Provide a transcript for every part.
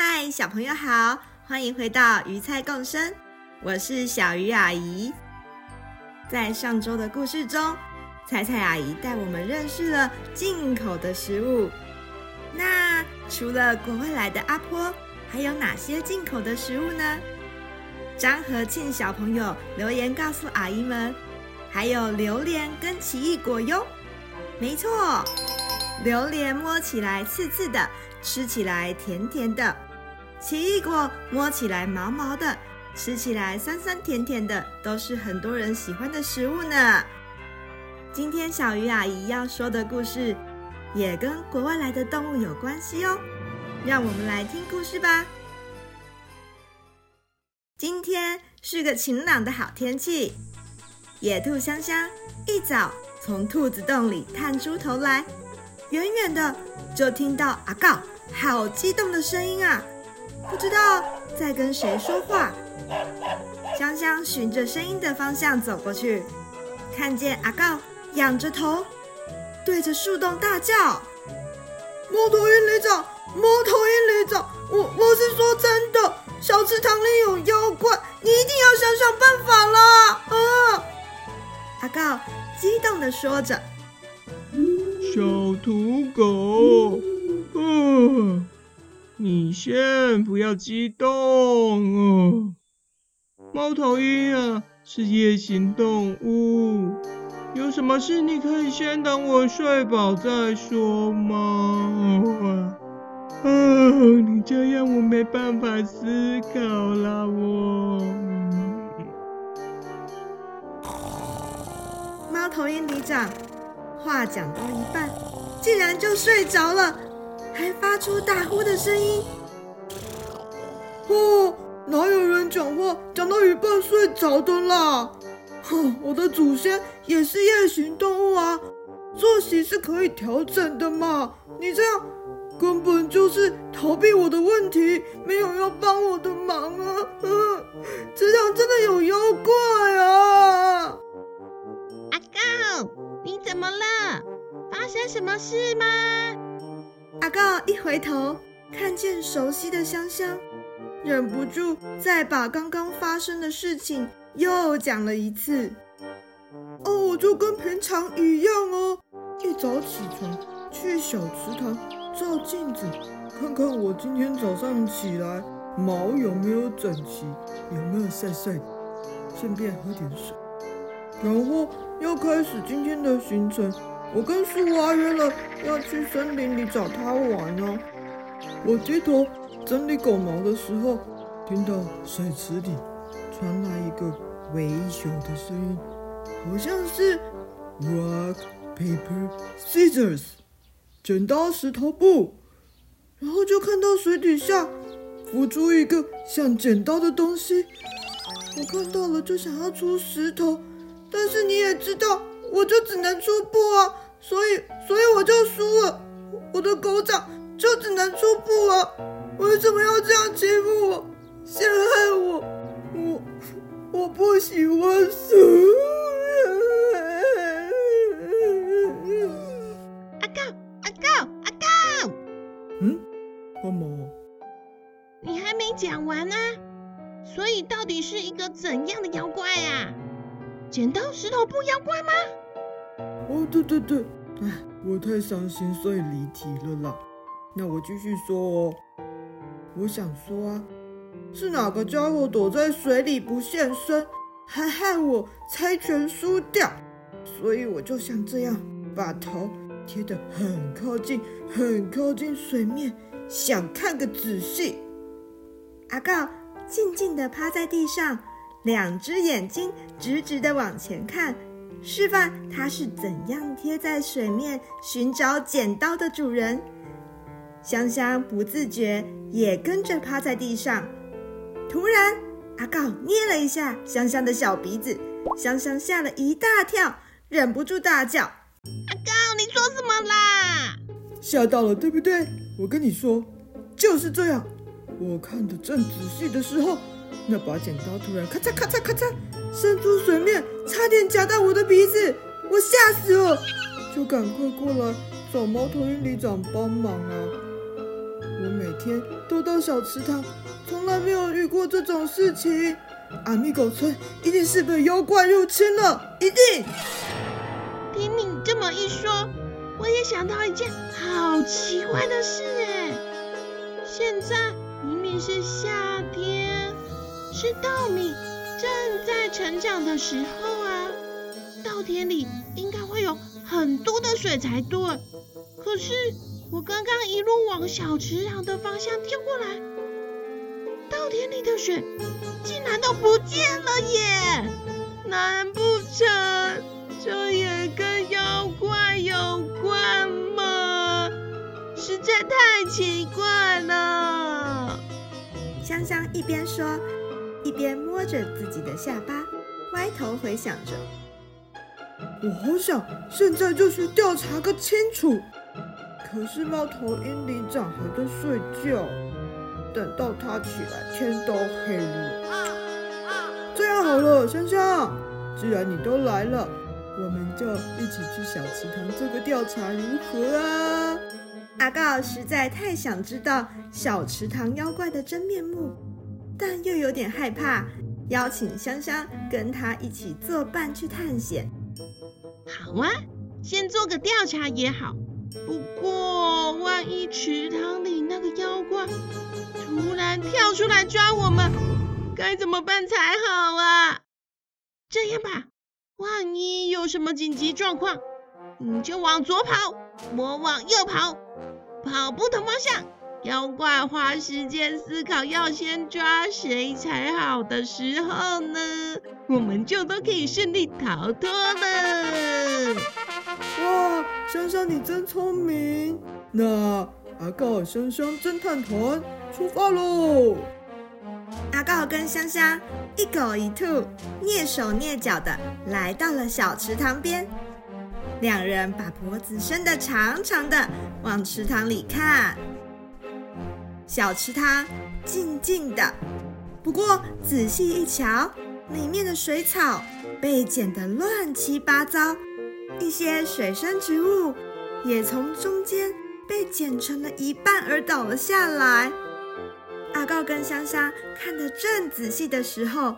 嗨，小朋友好，欢迎回到鱼菜共生，我是小鱼阿姨。在上周的故事中，菜菜阿姨带我们认识了进口的食物。那除了国外来的阿波，还有哪些进口的食物呢？张和庆小朋友留言告诉阿姨们，还有榴莲跟奇异果哟。没错，榴莲摸起来刺刺的，吃起来甜甜的。奇异果摸起来毛毛的，吃起来酸酸甜甜的，都是很多人喜欢的食物呢。今天小鱼阿姨要说的故事，也跟国外来的动物有关系哦。让我们来听故事吧。今天是个晴朗的好天气，野兔香香一早从兔子洞里探出头来，远远的就听到阿告好激动的声音啊！不知道在跟谁说话，香香循着声音的方向走过去，看见阿告仰着头，对着树洞大叫：“猫头鹰旅长，猫头鹰旅长，我我是说真的，小池塘里有妖怪，你一定要想想办法啦！”啊！阿告激动地说着：“小土狗，嗯、”你先不要激动哦，猫头鹰啊是夜行动物，有什么事你可以先等我睡饱再说嘛。啊，你这样我没办法思考啦，我。猫头鹰里长话讲到一半，竟然就睡着了。还发出打呼的声音。哦，哪有人讲话讲到一半睡着的啦？哼，我的祖先也是夜行动物啊，作息是可以调整的嘛。你这样根本就是逃避我的问题，没有要帮我的忙啊！嗯，这样真的有妖怪啊！阿告，你怎么了？发生什么事吗？阿告一回头，看见熟悉的香香，忍不住再把刚刚发生的事情又讲了一次。哦，就跟平常一样哦，一早起床去小池塘照镜子，看看我今天早上起来毛有没有整齐，有没有晒晒，顺便喝点水，然后要开始今天的行程。我跟树蛙约了要去森林里找它玩呢。我低头整理狗毛的时候，听到水池里传来一个微小的声音，好像是 rock paper scissors 剪刀石头布。然后就看到水底下浮出一个像剪刀的东西。我看到了就想要出石头，但是你也知道。我就只能出布啊，所以所以我就输了，我的狗掌就只能出布啊！为什么要这样欺负我，陷害我？我我不喜欢输。阿告阿告阿告，嗯，干嘛？你还没讲完呢，所以到底是一个怎样的妖怪啊？剪刀石头布妖怪吗？哦，对对对，哎，我太伤心，所以离题了啦。那我继续说哦。我想说啊，是哪个家伙躲在水里不现身，还害我猜拳输掉，所以我就像这样把头贴得很靠近，很靠近水面，想看个仔细。阿告静静地趴在地上。两只眼睛直直的往前看，示范它是怎样贴在水面寻找剪刀的主人。香香不自觉也跟着趴在地上。突然，阿告捏了一下香香的小鼻子，香香吓了一大跳，忍不住大叫：“阿告，你说什么啦？吓到了，对不对？我跟你说，就是这样。我看得正仔细的时候，那把剪刀突然咔嚓咔嚓咔嚓伸出水面，差点夹到我的鼻子，我吓死了，就赶快过来找猫头鹰里长帮忙啊！我每天都到小池塘。”从来没有遇过这种事情，阿密狗村一定是被妖怪入侵了，一定。听你这么一说，我也想到一件好奇怪的事哎。现在明明是夏天，是稻米正在成长的时候啊，稻田里应该会有很多的水才对。可是我刚刚一路往小池塘的方向跳过来。稻田里的水竟然都不见了耶！难不成这也跟妖怪有关吗？实在太奇怪了。香香一边说，一边摸着自己的下巴，歪头回想着。我好想现在就去调查个清楚，可是猫头鹰里长还在睡觉。等到他起来，天都黑了。这样好了，香香，既然你都来了，我们就一起去小池塘做个调查，如何啊？阿告实在太想知道小池塘妖怪的真面目，但又有点害怕，邀请香香跟他一起作伴去探险。好啊，先做个调查也好。不过，万一池塘里那个妖怪……突然跳出来抓我们，该怎么办才好啊？这样吧，万一有什么紧急状况，你就往左跑，我往右跑，跑不同方向。妖怪花时间思考要先抓谁才好的时候呢，我们就都可以顺利逃脱了。哇，香香你真聪明！那阿告香香侦探团。出发喽！阿告跟香香一狗一兔，蹑手蹑脚的来到了小池塘边。两人把脖子伸得长长的，往池塘里看。小池塘静静的，不过仔细一瞧，里面的水草被剪得乱七八糟，一些水生植物也从中间被剪成了一半而倒了下来。阿告跟香香看得正仔细的时候，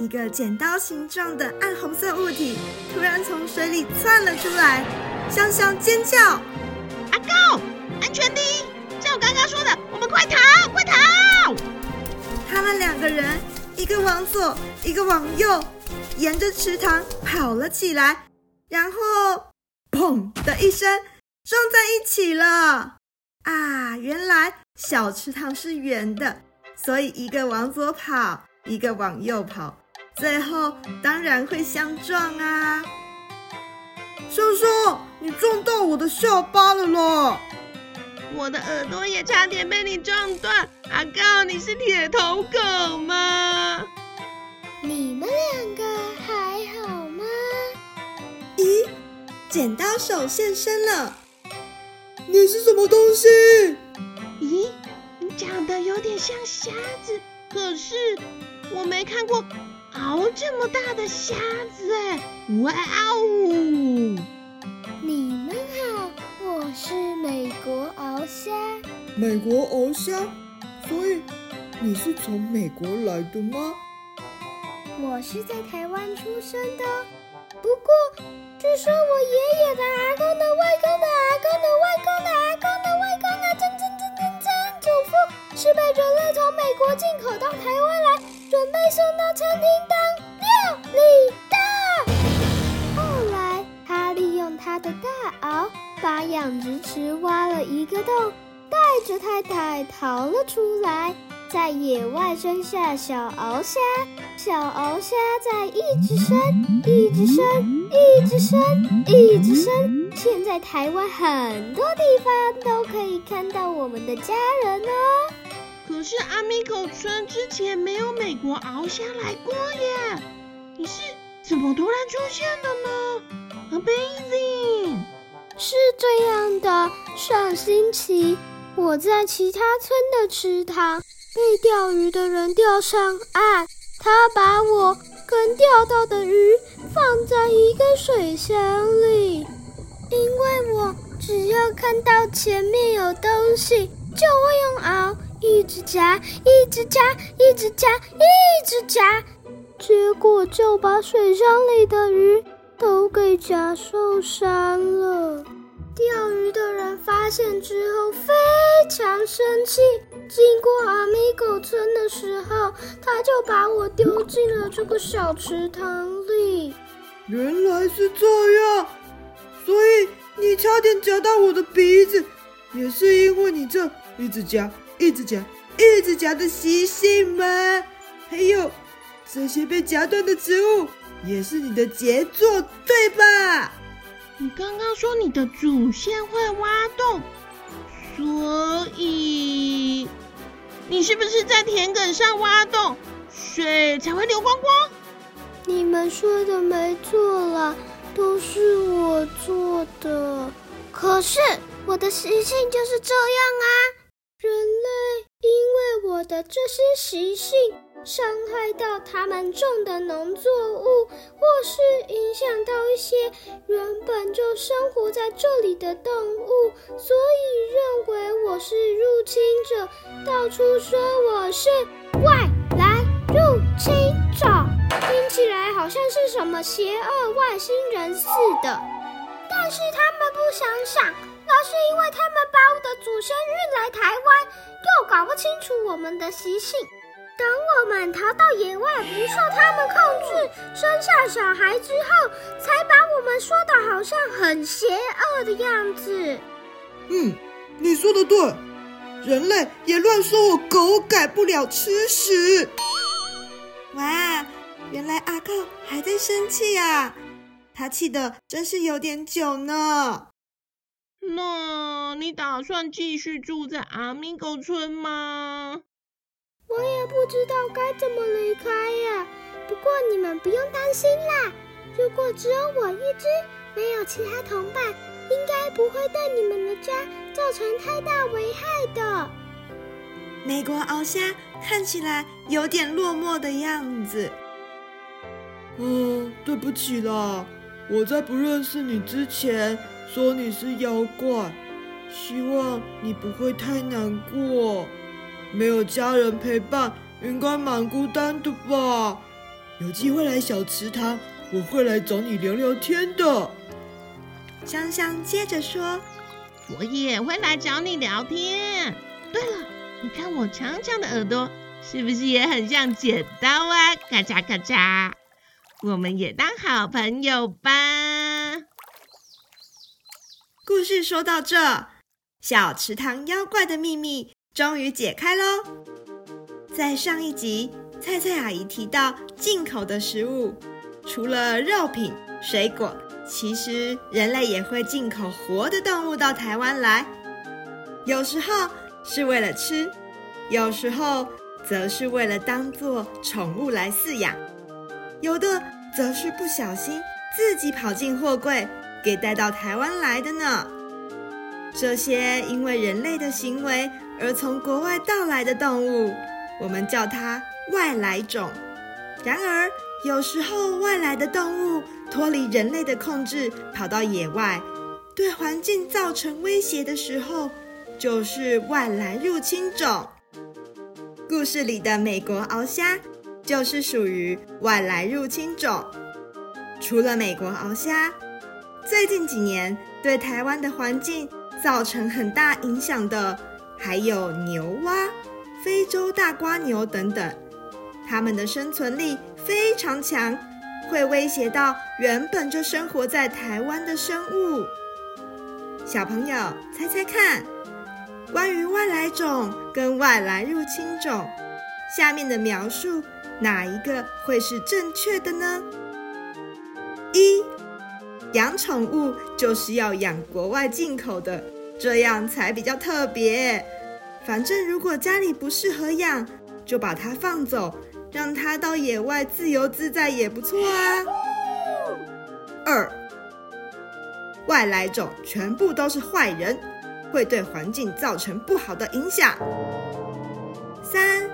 一个剪刀形状的暗红色物体突然从水里窜了出来。香香尖叫：“阿告，安全第一！照我刚刚说的，我们快逃，快逃！”他们两个人，一个往左，一个往右，沿着池塘跑了起来，然后砰的一声撞在一起了。啊，原来。小池塘是圆的，所以一个往左跑，一个往右跑，最后当然会相撞啊！叔叔，你撞到我的下巴了啦！我的耳朵也差点被你撞断。阿告，你是铁头狗吗？你们两个还好吗？咦，剪刀手现身了！你是什么东西？咦，你长得有点像瞎子，可是我没看过熬这么大的瞎子哎！哇哦！美国鳌虾？所以你是从美国来的吗？我是在台湾出生的，不过据说我爷爷的阿公的外在野外生下小鳌虾，小鳌虾在一直生，一直生，一直生，一直生。现在台湾很多地方都可以看到我们的家人哦。可是阿米口村之前没有美国鳌虾来过耶，你是怎么突然出现的呢？Amazing！是这样的，上星期我在其他村的池塘被钓鱼的人钓上岸，他把我跟钓到的鱼放在一个水箱里，因为我只要看到前面有东西，就会用螯一直夹，一直夹，一直夹，一直夹，结果就把水箱里的鱼都给夹受伤了。钓鱼的人发现之后非常生气，经过阿米狗村的时候，他就把我丢进了这个小池塘里。原来是这样，所以你差点夹到我的鼻子，也是因为你这一直夹、一直夹、一直夹的习性吗？还有这些被夹断的植物，也是你的杰作，对吧？你刚刚说你的祖先会挖洞，所以你是不是在田埂上挖洞，水才会流光光？你们说的没错啦，都是我做的。可是我的习性就是这样啊，人类因为我的这些习性。伤害到他们种的农作物，或是影响到一些原本就生活在这里的动物，所以认为我是入侵者，到处说我是外来入侵者，听起来好像是什么邪恶外星人似的。但是他们不想想，那是因为他们把我的祖先运来台湾，又搞不清楚我们的习性。等我们逃到野外，不受他们控制，生下小孩之后，才把我们说的好像很邪恶的样子。嗯，你说的对，人类也乱说我狗改不了吃屎。哇，原来阿狗还在生气啊！他气的真是有点久呢。那你打算继续住在阿米狗村吗？我也不知道该怎么离开呀。不过你们不用担心啦，如果只有我一只，没有其他同伴，应该不会对你们的家造成太大危害的。美国鳌虾看起来有点落寞的样子。嗯、哦，对不起啦，我在不认识你之前说你是妖怪，希望你不会太难过。没有家人陪伴，应该蛮孤单的吧？有机会来小池塘，我会来找你聊聊天的。香香接着说：“我也会来找你聊天。对了，你看我长长的耳朵，是不是也很像剪刀啊？咔嚓咔嚓，我们也当好朋友吧。”故事说到这，小池塘妖怪的秘密。终于解开喽！在上一集，菜菜阿姨提到进口的食物，除了肉品、水果，其实人类也会进口活的动物到台湾来。有时候是为了吃，有时候则是为了当做宠物来饲养，有的则是不小心自己跑进货柜，给带到台湾来的呢。这些因为人类的行为。而从国外到来的动物，我们叫它外来种。然而，有时候外来的动物脱离人类的控制，跑到野外，对环境造成威胁的时候，就是外来入侵种。故事里的美国鳌虾就是属于外来入侵种。除了美国鳌虾，最近几年对台湾的环境造成很大影响的。还有牛蛙、非洲大瓜牛等等，它们的生存力非常强，会威胁到原本就生活在台湾的生物。小朋友，猜猜看，关于外来种跟外来入侵种，下面的描述哪一个会是正确的呢？一，养宠物就是要养国外进口的，这样才比较特别。反正如果家里不适合养，就把它放走，让它到野外自由自在也不错啊。二，外来种全部都是坏人，会对环境造成不好的影响。三，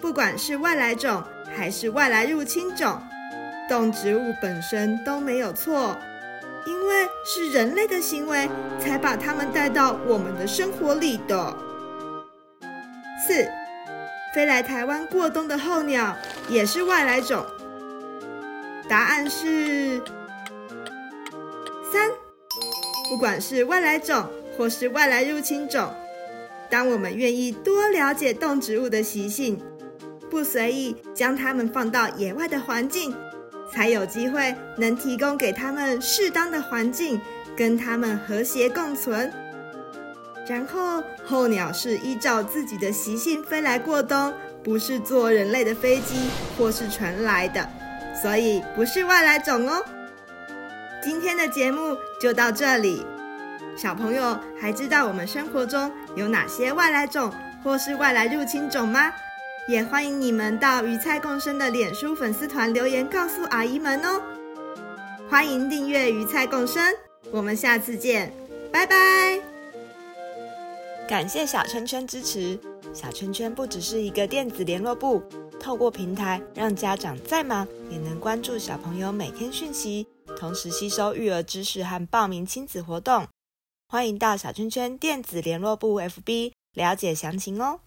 不管是外来种还是外来入侵种，动植物本身都没有错，是人类的行为才把它们带到我们的生活里的。四，飞来台湾过冬的候鸟也是外来种。答案是三，不管是外来种或是外来入侵种，当我们愿意多了解动植物的习性，不随意将它们放到野外的环境，才有机会能提供给它们适当的环境，跟它们和谐共存。然后候鸟是依照自己的习性飞来过冬，不是坐人类的飞机或是船来的，所以不是外来种哦。今天的节目就到这里，小朋友还知道我们生活中有哪些外来种或是外来入侵种吗？也欢迎你们到鱼菜共生的脸书粉丝团留言告诉阿姨们哦。欢迎订阅鱼菜共生，我们下次见，拜拜。感谢小圈圈支持。小圈圈不只是一个电子联络簿，透过平台让家长再忙也能关注小朋友每天讯息，同时吸收育儿知识和报名亲子活动。欢迎到小圈圈电子联络部 FB 了解详情哦。